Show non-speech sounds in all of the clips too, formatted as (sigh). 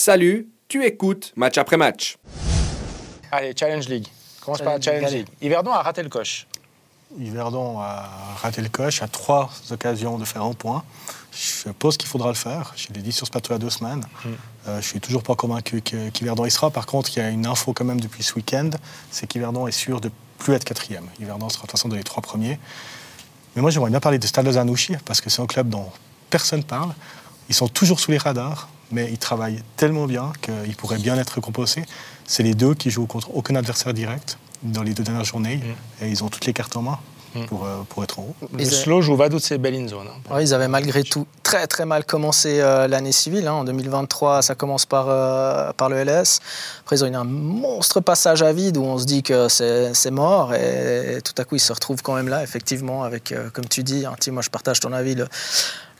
Salut, tu écoutes match après match. Allez, Challenge League. Commence par la Challenge League. Yverdon a raté le coche. Yverdon a raté le coche à trois occasions de faire un point. Je pense qu'il faudra le faire. Je l'ai dit sur ce plateau il y a deux semaines. Je Euh, je suis toujours pas convaincu qu'Yverdon y sera. Par contre, il y a une info quand même depuis ce week-end, c'est qu'Yverdon est sûr de plus être quatrième. Yverdon sera de toute façon dans les trois premiers. Mais moi, j'aimerais bien parler de Stade Lausanne-Ouchy, parce que c'est un club dont personne parle. Ils sont toujours sous les radars, mais ils travaillent tellement bien qu'ils pourraient bien être récompensés. C'est les deux qui jouent contre aucun adversaire direct dans les deux dernières journées, et ils ont toutes les cartes en main pour, euh, pour être en haut. Le Ils a- slow joue Vaduz et Belle Zone. hein. Ouais, ils avaient malgré tout très très mal commencé euh, l'année civile. hein. En 2023, ça commence par, euh, par le LS. Après, ils ont eu un monstre passage à vide où on se dit que c'est c'est mort. Et, tout à coup, ils se retrouvent quand même là, effectivement, avec, euh, comme tu dis, hein, Tim, moi je partage ton avis, le,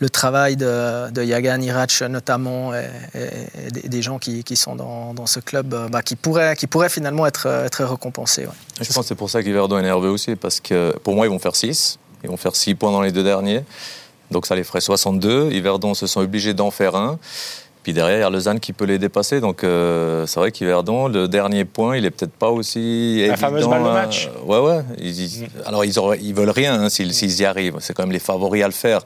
le travail de, de Yagan Irac notamment, et, et- et des, gens qui, qui sont dans, dans ce club, euh, bah, qui, pourraient, qui pourraient finalement être, euh, être récompensés. ouais. Je pense que c'est pour ça qu'Yverdon est nerveux aussi, parce que pour moi, ils vont faire 6. Ils vont faire 6 points dans les deux derniers. Donc ça les ferait 62. Yverdon se sont obligés d'en faire un. Puis derrière, il y a Lausanne qui peut les dépasser. Donc euh, c'est vrai qu'Yverdon, le dernier point, il est peut-être pas aussi. La évident fameuse balle de match. Ouais, ouais. Ils- ils- Alors ils, auraient- ils veulent rien hein, s'ils s'ils y arrivent. C'est quand même les favoris à le faire.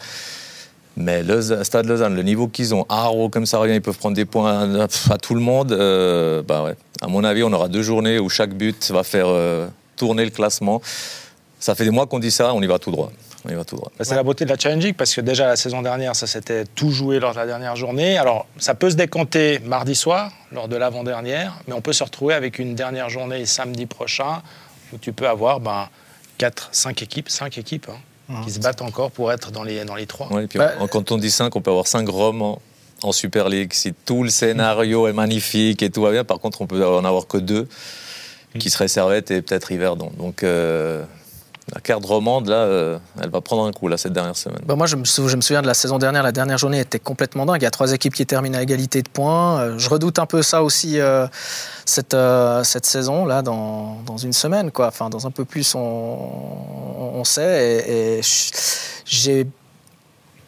Mais le Stade Lausanne, le niveau qu'ils ont, Haro comme ça ils peuvent prendre des points à, à tout le monde. euh, bah ouais. À mon avis, on aura deux journées où chaque but va faire euh, tourner le classement. Ça fait des mois qu'on dit ça, on y va tout droit. Bah, C'est la beauté de la Challenge parce que déjà la saison dernière, ça s'était tout joué lors de la dernière journée. Alors ça peut se décanter mardi soir, lors de l'avant-dernière, mais on peut se retrouver avec une dernière journée samedi prochain où tu peux avoir ben, 4, 5 équipes, 5 équipes hein, qui se battent encore pour être dans les, dans les 3. Ouais, et puis, Bah, quand on dit 5, on peut avoir 5 romans en Super League. Si tout le scénario est magnifique et tout va bien, par contre, on peut en avoir que deux, qui seraient Servette et peut-être Yverdon. Donc euh, la carte romande, là, euh, elle va prendre un coup, là, cette dernière semaine. Bah, moi, je me, souviens de la saison dernière. La dernière journée était complètement dingue. Il y a trois équipes qui terminent à égalité de points. Euh, je redoute un peu ça aussi euh, cette, cette saison là dans, dans une semaine, quoi. Enfin, dans un peu plus, on, on- sait. Et, j'ai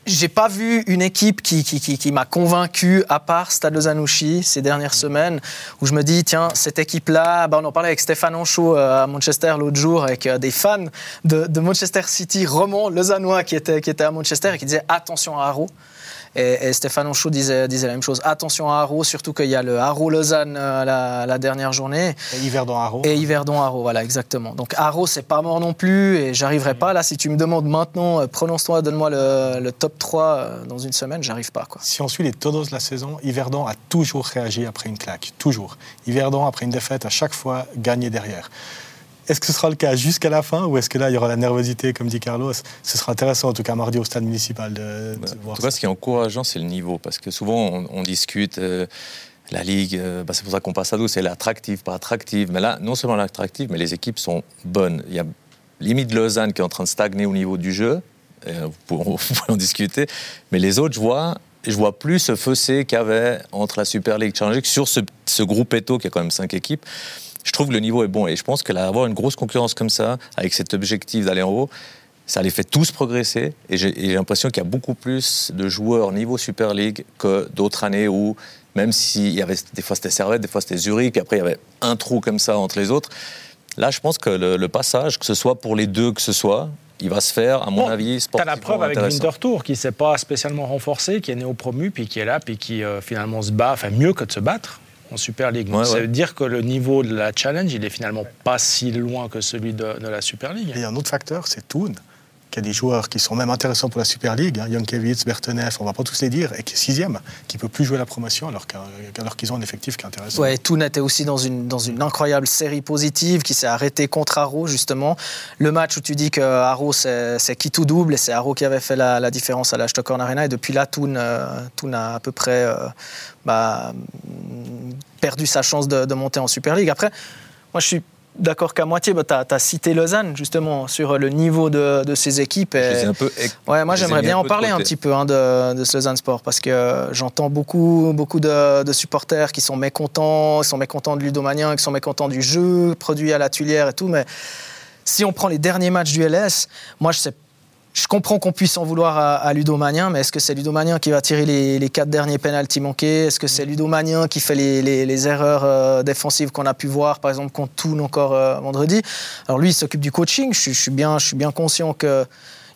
j'ai pas vu une équipe qui, qui, qui, qui m'a convaincu, à part Stade Lausanne-Ouchy, ces dernières semaines, où je me dis, tiens, cette équipe-là, bah, on en parlait avec Stéphane Anchaud euh, à Manchester l'autre jour, avec euh, des fans de, de Manchester City, romans lausannois qui étaient, qui étaient à Manchester et qui disaient, attention à Haro. Et, et Stéphane Anchaud disait, disait la même chose. Attention à Haro, surtout qu'il y a le Haro-Lausanne euh, la, la dernière journée. Et Yverdon Haro. Et Yverdon Haro, voilà, exactement. Donc Haro, c'est pas mort non plus, et j'arriverai pas. Là, si tu me demandes maintenant, euh, prononce-toi, donne-moi le, le top 3 euh, dans une semaine, j'arrive pas. Quoi. Si on suit les tendances de la saison, Yverdon a toujours réagi après une claque. Toujours. Yverdon, après une défaite, à chaque fois gagné derrière. Est-ce que ce sera le cas jusqu'à la fin ou est-ce que là, il y aura la nervosité, comme dit Carlos? Ce sera intéressant, en tout cas, mardi au stade municipal, de, de Bah, En voir tout ça. cas, ce qui est encourageant, c'est le niveau. Parce que souvent, on, on discute euh, la Ligue, euh, bah, c'est pour ça qu'on passe à 12, c'est l'attractive, pas attractive. Mais là, non seulement l'attractive, mais les équipes sont bonnes. Il y a limite Lausanne qui est en train de stagner au niveau du jeu. Euh, (laughs) vous pouvez en discuter. Mais les autres, je vois, je vois plus ce fossé qu'il y avait entre la Super League Challenge sur ce, groupe Eto, qui a quand même cinq équipes. Je trouve que le niveau est bon. Et je pense qu'avoir une grosse concurrence comme ça, avec cet objectif d'aller en haut, ça les fait tous progresser. Et j'ai l'impression qu'il y a beaucoup plus de joueurs niveau Super League que d'autres années où, même s'il y avait des fois c'était Servette, des fois c'était Zurich, après il y avait un trou comme ça entre les autres. Là, je pense que le passage, que ce soit pour les deux, que ce soit, il va se faire, à mon Bon, avis, Tu as sportivement la preuve avec. Winterthur qui ne s'est pas spécialement renforcé, qui est néo-promu, puis qui est là, puis qui euh, finalement se bat, enfin mieux que de se battre en Super League. Donc, Ouais, ça ouais. veut dire que le niveau de la Challenge, il est finalement pas si loin que celui de, de la Super League. Et il y a un autre facteur, c'est Thun, qui a des joueurs qui sont même intéressants pour la Super League. Hein, Jankiewicz, Bertenev, on ne va pas tous les dire, et qui est sixième, qui ne peut plus jouer la promotion alors alors qu'ils ont un effectif qui est intéressant. Ouais, Toon était aussi dans une, dans une incroyable série positive qui s'est arrêtée contre Haro, justement. Le match où tu dis que Haro, c'est qui tout double, et c'est Haro qui avait fait la, différence à la Stockholm Arena. Et depuis là, Toon, euh, a à peu près euh, bah, perdu sa chance de, de monter en Super League. Après, moi, je suis d'accord qu'à moitié. Bah, tu as, cité Lausanne, justement, sur le niveau de, de ces équipes. Et- un peu Ouais, moi j'aimerais bien en parler un petit peu hein, de, de ce Lausanne Sport parce que euh, j'entends beaucoup, beaucoup de, de supporters qui sont mécontents, qui sont mécontents de Ludomania, qui sont mécontents du jeu produit à la Tuilière et tout, mais si on prend les derniers matchs du LS, moi je sais je comprends qu'on puisse en vouloir à, à Ludomanien, mais est-ce que c'est Ludomanien qui va tirer les, les quatre derniers pénaltys manqués? Est-ce que c'est Ludomanien qui fait les, les- les erreurs euh, défensives qu'on a pu voir, par exemple contre Toon encore euh, vendredi? Alors lui, il s'occupe du coaching. Je, je suis bien, je suis bien conscient que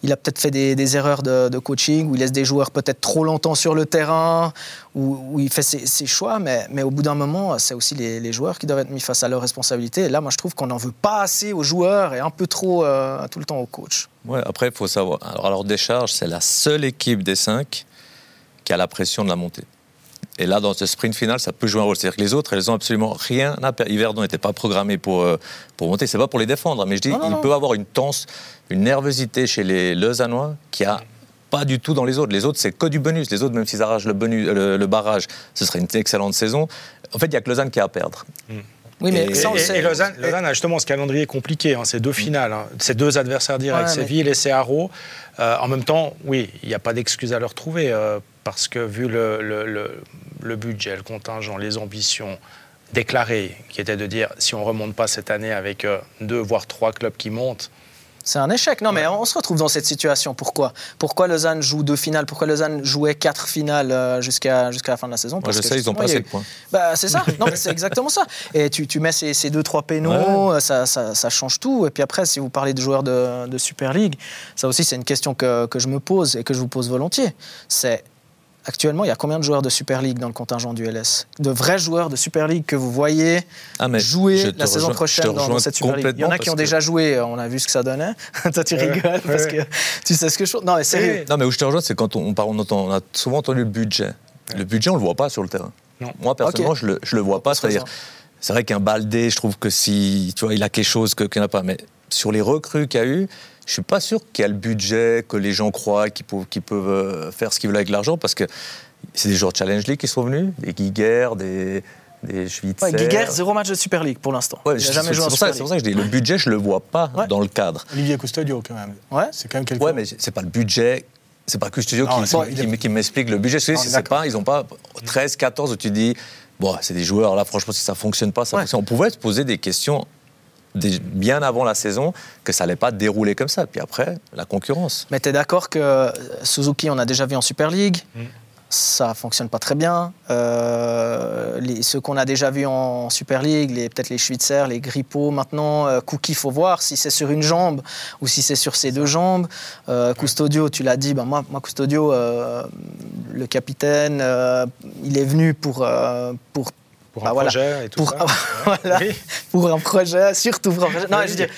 il a peut-être fait des, erreurs de, coaching, où il laisse des joueurs peut-être trop longtemps sur le terrain, où, il fait ses, choix, mais, au bout d'un moment, c'est aussi les, joueurs qui doivent être mis face à leurs responsabilités. Là, moi, je trouve qu'on n'en veut pas assez aux joueurs et un peu trop euh, tout le temps au coach. Ouais, après, il faut savoir. Alors, alors Décharge, c'est la seule équipe des cinq qui a la pression de la montée. Et là, dans ce sprint final, ça peut jouer un rôle. C'est-à-dire que les autres, elles ont absolument rien à perdre. Yverdon n'était pas programmé pour, euh, pour monter. C'est pas pour les défendre, mais je dis, Non, il non. peut avoir une tense, une nervosité chez les Lausannois qui a pas du tout dans les autres. Les autres, c'est que du bonus. Les autres, même s'ils arrachent le, bonus, le, le barrage, ce serait une excellente saison. En fait, il n'y a que Lausanne qui a à perdre. Oui, mais Et- ça, on Et, sait. et Lausanne, Lausanne a justement ce calendrier compliqué. hein, c'est deux finales, hein, c'est deux adversaires directs, Ouais, c'est mais- et c'est Haro. Euh, en même temps, oui, il n'y a pas d'excuse à leur trouver euh, parce que vu le, le- le- le budget, le contingent, les ambitions déclarées, qui étaient de dire si on remonte pas cette année avec euh, deux voire trois clubs qui montent, C'est un échec. Non, mais on se retrouve dans cette situation. Pourquoi? Pourquoi Lausanne joue deux finales? Pourquoi Lausanne jouait quatre finales euh, jusqu'à jusqu'à la fin de la saison? Parce je que sais, ils ont pas assez eu- de points. Bah, c'est ça. Non, mais c'est exactement ça. Et tu, tu mets ces, ces deux, trois pénaux, euh, ça, ça, ça change tout. Et puis après, si vous parlez de joueurs de, de Super League, ça aussi, c'est une question que, que je me pose et que je vous pose volontiers. C'est actuellement, il y a combien de joueurs de Super League dans le contingent du LS De vrais joueurs de Super League que vous voyez Ah, mais jouer la saison rejoins- prochaine dans, cette Super League? Il y en a qui ont que- déjà joué, on a vu ce que ça donnait. (laughs) Toi, tu Ouais, rigoles parce ouais. que tu sais ce que je. Non, mais sérieux. Non, mais où je te rejoins, c'est quand on, on parle, on, entend- on a souvent entendu le budget. Le budget, on le voit pas sur le terrain. Non. Moi, personnellement, je le, je le vois pas. C'est-à-dire, c'est vrai qu'un Baldé, je trouve que si, tu vois, il a quelque chose que- qu'il n'y en a pas. Mais sur les recrues qu'il y a eu, je suis pas sûr qu'il y a le budget que les gens croient qu'ils peuvent, qu'ils peuvent euh, faire ce qu'ils veulent avec l'argent, parce que c'est des joueurs de Challenge League qui sont venus, des Giger, des, des Schwitzer. Ouais, Guiguer, zéro match de Super League pour l'instant. Ouais, il c'est n'a jamais c'est joué en pour, ça, Super c'est League. pour ça que je dis, le budget, je le vois pas Ouais. dans le cadre. Olivier Custodio, quand même. Ouais. C'est quand même quelqu'un. Ouais, mais c'est pas le budget. C'est pas Non, qui, c'est- qui, qui- qui m'explique le budget. C'est pas, ils ont pas 13, 14 où tu dis, bon, c'est des joueurs là. Franchement, si ça fonctionne pas, ça Ouais. fonctionne. On pouvait se poser des questions bien avant la saison que ça allait pas dérouler comme ça. Puis après, la concurrence. Mais tu es d'accord que euh, Suzuki, on a déjà vu en Super League. Mm. Ça fonctionne pas très bien. Euh, les, ceux qu'on a déjà vus en Super League, peut-être les Schwitzer, les Grippo, maintenant, euh, Cookie, faut voir si c'est sur une jambe ou si c'est sur ses deux jambes. Euh, Custodio, tu l'as dit, ben moi, moi, Custodio, euh, le capitaine, euh, il est venu pour, euh, pour, pour Bah un voilà. projet et tout pour, ça. (laughs) voilà, Oui. pour un projet, surtout pour un projet. Non, Oui. je dire,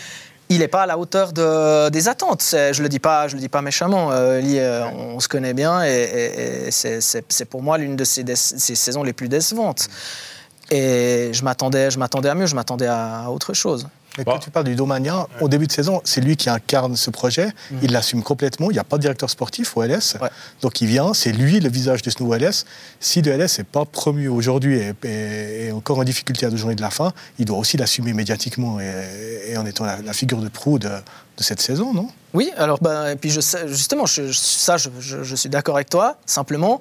il n'est pas à la hauteur de- des attentes. Je le dis pas, je le dis pas méchamment. Euh, Lee, euh, on se connaît bien et, et- et c'est- pour moi l'une de ses, dé- ses saisons les plus décevantes. Et je m'attendais, je m'attendais à mieux, je m'attendais à autre chose. Mais Bon. quand tu parles du Domania, au début de saison, c'est lui qui incarne ce projet. Il l'assume complètement. Il n'y a pas de directeur sportif au LS. Ouais. Donc il vient, c'est lui le visage de ce nouveau LS. Si le LS n'est pas promu aujourd'hui et, et- et encore en difficulté à deux journées de la fin, il doit aussi l'assumer médiatiquement et, et en étant la, la figure de proue de, de cette saison, non? Oui, alors ben, et puis je sais, justement, je- ça, je, je- je suis d'accord avec toi. Simplement,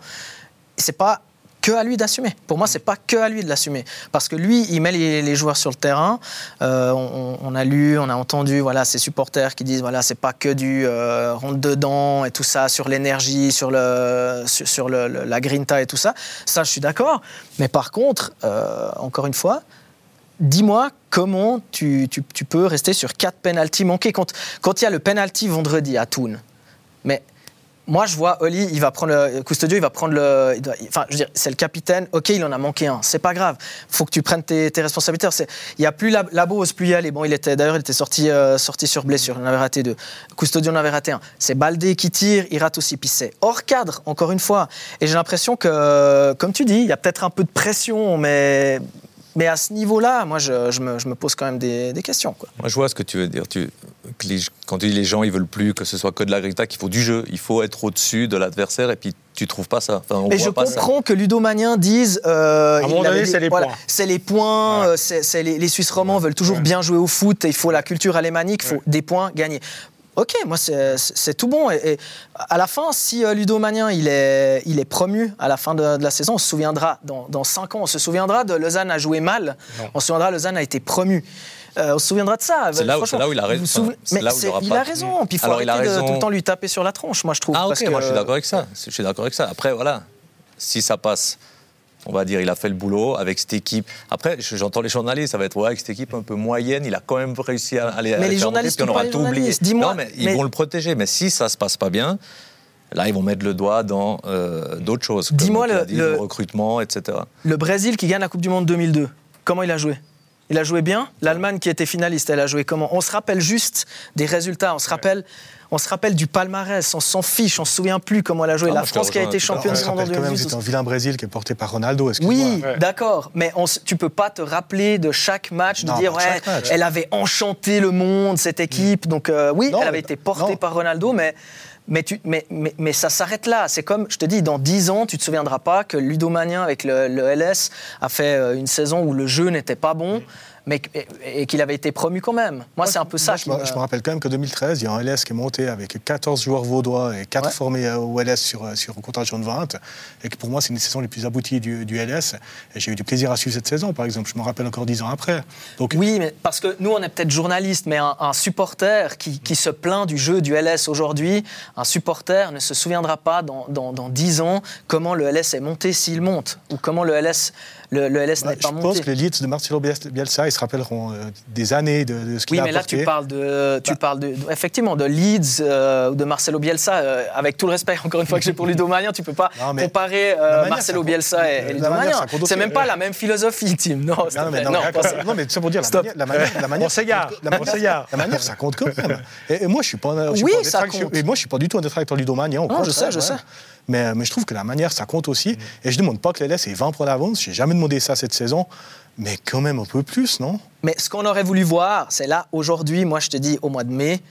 c'est pas que à lui d'assumer. Pour moi, c'est pas que à lui de l'assumer, parce que lui, il met les, joueurs sur le terrain. Euh, on, a lu, on a entendu, voilà, ses supporters qui disent, voilà, c'est pas que du euh, rentre dedans et tout ça sur l'énergie, sur le, sur, le- la grinta et tout ça. Ça, je suis d'accord. Mais par contre, euh, encore une fois. Dis-moi comment tu, tu- peux rester sur quatre pénalties manqués quand, quand il y a le penalty vendredi à Toon. Mais moi, je vois Oli, il va prendre le Custodio, il va prendre le. enfin, je veux dire, c'est le capitaine. Ok, il en a manqué un. C'est pas grave. Faut que tu prennes tes, tes responsabilités. Il y a plus la, la plus y aller. Bon, il était d'ailleurs, il était sorti, euh, sorti sur blessure. Il en avait raté deux. Custodio en avait raté un. C'est Baldé qui tire, il rate aussi. Puis c'est hors cadre, encore une fois. Et j'ai l'impression que, comme tu dis, il y a peut-être un peu de pression, mais. Mais à ce niveau-là, moi, je, je me, je me pose quand même des, des questions. Quoi. Moi, je vois ce que tu veux dire. Tu, que les- quand tu dis les gens, ils veulent plus que ce soit que de la grinta, qu'il faut du jeu, il faut être au-dessus de l'adversaire, et puis tu trouves pas ça. Enfin, on Mais voit je pas ça. comprends que Ludomaniens disent. euh, À un moment donné, c'est les voilà, points. C'est les points. Ouais. euh, c'est- les, les Suisses romands veulent toujours Ouais. bien jouer au foot. Il faut la culture alémanique. Il faut Ouais. des points gagnés. Ok, moi c'est- tout bon. Et, et à la fin, si euh, Ludo Magnin il est, il est promu à la fin de, de la saison, on se souviendra, dans, dans 5 ans, on se souviendra de Lausanne a joué mal, Non. on se souviendra Lausanne a été promu. Euh, on se souviendra de ça. C'est là où- là il a raison. Mais là où il il a raison. Puis il faut Alors, il a arrêter de tout le temps lui taper sur la tronche, moi je trouve. Ah ok, parce que- moi je suis d'accord avec ça. Je suis d'accord avec ça. Après, voilà, si ça passe, on va dire, il a fait le boulot avec cette équipe. Après, je- j'entends les journalistes, ça va être, ouais, avec cette équipe un peu moyenne, il a quand même réussi à aller à Mais les faire monter, journalistes on aura les tout oublié. Non, mais ils vont le protéger. Mais si ça se passe pas bien, là, ils vont mettre le doigt dans euh, d'autres choses. Dis-moi le- recrutement, etc. Le Brésil qui gagne la Coupe du Monde 2002, comment il a joué? Il a joué bien. L'Allemagne qui était finaliste, elle a joué comment? On se rappelle juste des résultats. On se rappelle, on se rappelle du palmarès. On s'en fiche. On se souvient plus comment elle a joué. Ah, la France qui a été championne On du monde en rappelle quand même que 2012. c'était un vilain Brésil qui est porté par Ronaldo. Oui, Ouais. d'accord, mais on, tu peux pas te rappeler de chaque match, de Non, dire ouais, match. elle avait enchanté le monde cette équipe. Donc euh, oui, Non, elle avait été portée par Ronaldo, mais mais, tu, mais, mais, mais ça s'arrête là. C'est comme, je te dis, dans 10 ans, tu te souviendras pas que Ludo Magnin avec le, le LS a fait euh, une saison où le jeu n'était pas bon, mais et, et qu'il avait été promu quand même. Moi, c'est un peu ça Moi, qui je, me, me- je me rappelle quand même que 2013, il y a un LS qui est monté avec 14 joueurs vaudois et 4 Ouais. formés euh, au LS sur, euh, sur contingent de 20. Et que pour moi, c'est une des saisons les plus abouties du, du LS. Et j'ai eu du plaisir à suivre cette saison, par exemple. Je me rappelle encore 10 ans après. Donc, Oui, mais parce que nous, on est peut-être journalistes, mais un, un supporter qui, qui se plaint du jeu du LS aujourd'hui, un supporter ne se souviendra pas dans, dans, dans 10 ans comment le LS est monté s'il monte, ou comment le LS, le, le LS bah, n'est pas je monté. pense que les Leeds de Marcelo Biel- Bielsa, ils se rappelleront euh, des années de, de ce qu'il Oui, a mais là, tu parles, de, tu Bah. parles de, effectivement de Leeds euh, ou de Marcelo Bielsa. euh, avec tout le respect, (laughs) encore une fois, que j'ai pour Ludo Magnin, tu peux pas Non, mais comparer euh, manière, Marcelo. Bielsa et, Ludo compte C'est même pas la même philosophie, Tim. Non, Non, mais, non, Non, mais- pas ça. non, mais c'est pour dire, la Stop. manière, la manière, la manière, la manière, ça compte quand même. (laughs) Et, moi, je suis pas, je suis Oui, pas ça compte. Et moi, je suis pas du tout un détracteur du Domagnon. au Non, je sais, je sais. Mais, mais je trouve que la manière, ça compte aussi. Et je demande pas que les LS aient 20 points d'avance. J'ai jamais demandé ça cette saison. Mais quand même un peu plus, non? Mais ce qu'on aurait voulu voir, c'est là, aujourd'hui, moi je te dis au mois de mai,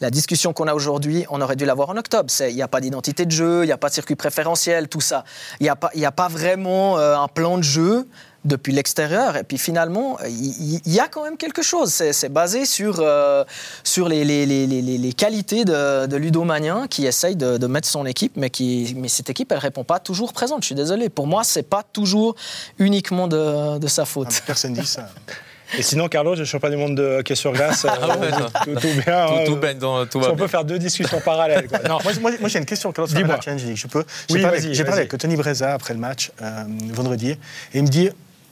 la discussion qu'on a aujourd'hui, on aurait dû l'avoir en octobre. C'est- Il n'y a pas d'identité de jeu, il n'y a pas de circuit préférentiel, tout ça. Il n'y a, pas- y a pas vraiment euh, un plan de jeu depuis l'extérieur. Et puis finalement, il y, a quand même quelque chose. C'est basé sur, euh, sur les, les- les- les- qualités de, de Ludo Magnin qui essaye de, de mettre son équipe, mais, qui, mais cette équipe, elle ne répond pas toujours présente. Je suis désolé. Pour moi, ce n'est pas toujours uniquement de, de sa faute. Ah, mais Personne dit ça. (laughs) Et sinon, Carlos, le champion du monde de hockey sur glace, (laughs) euh, Ah ouais, tout, tout bien. Tout, hein, tout, euh, ben, dans- tout si va on bien. peut faire deux discussions parallèles. quoi. (laughs) Non, Moi, moi- moi, j'ai une question. Carlos, sur Dis-moi. la Challenge League. Je peux J'ai Oui, parlé, avec Tony Breza après le match euh, vendredi. Et il me dit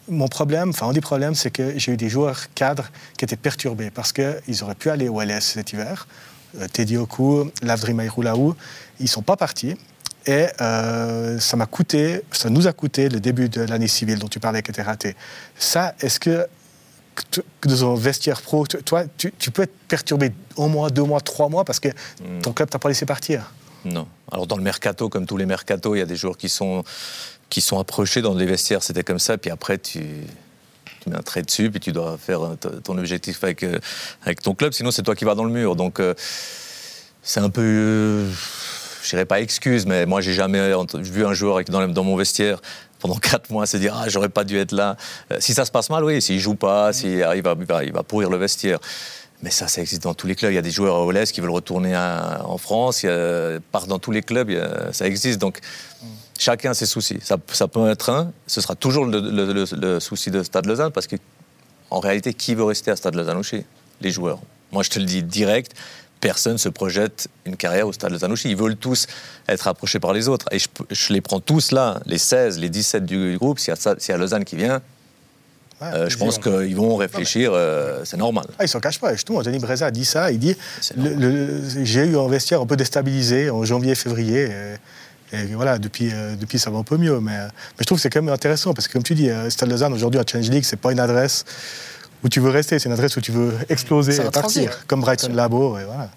mon problème, enfin, un des problèmes, c'est que j'ai eu des joueurs cadres qui étaient perturbés parce qu'ils auraient pu aller au LS cet hiver. Euh, Teddy Oku, Lavdri Maïroulaou, ils ne sont pas partis. Et euh, ça m'a coûté, ça nous a coûté le début de l'année civile dont tu parlais qui était raté. Ça, est-ce que que dans un vestiaire pro, toi, tu, tu peux être perturbé un mois, deux mois, trois mois parce que Hmm. ton club t'a pas laissé partir? Non. Alors dans le mercato, comme tous les mercatos, il y a des joueurs qui sont, qui sont approchés dans les vestiaires, c'était comme ça, puis après tu, mets un trait dessus, puis tu dois faire ton objectif avec, euh, avec ton club, sinon c'est toi qui vas dans le mur. Donc euh, c'est un peu, euh, je dirais pas excuse, mais moi j'ai jamais vu un joueur dans, mon vestiaire pendant (laughs) quatre mois se dire ah j'aurais pas dû être là. Euh, si ça se passe mal, oui, s'il joue pas, s'il arrive à- il va pourrir le vestiaire. Mais ça, ça existe dans tous les clubs. Il y a des joueurs à l'Est qui veulent retourner en France. Il y a, part dans tous les clubs, ça existe. Donc, chacun a ses soucis. Ça, ça peut être un. Ce sera toujours le, souci de Stade Lausanne parce que, en réalité, qui veut rester à Stade Lausanne Les joueurs. Moi, je te le dis direct. Personne se projette une carrière au Stade Lausanne Ils veulent tous être approchés par les autres. Et je, les prends tous là, les 16, les 17 du groupe. S'il y, y a Lausanne qui vient, euh, je ils pense qu'ils vont réfléchir. euh, c'est normal. Ah, il s'en cache pas. Justement, Denis Breza a dit ça. Il dit C'est le- le- J'ai eu un vestiaire un peu déstabilisé en janvier, février. Et, et voilà, depuis, euh, depuis, ça va un peu mieux. Mais, euh, mais je trouve que c'est quand même intéressant parce que, comme tu dis, euh, Stade Lausanne, aujourd'hui, à Challenge League, c'est pas une adresse où tu veux rester, c'est une adresse où tu veux exploser et partir. Comme Brighton Labo. Et voilà.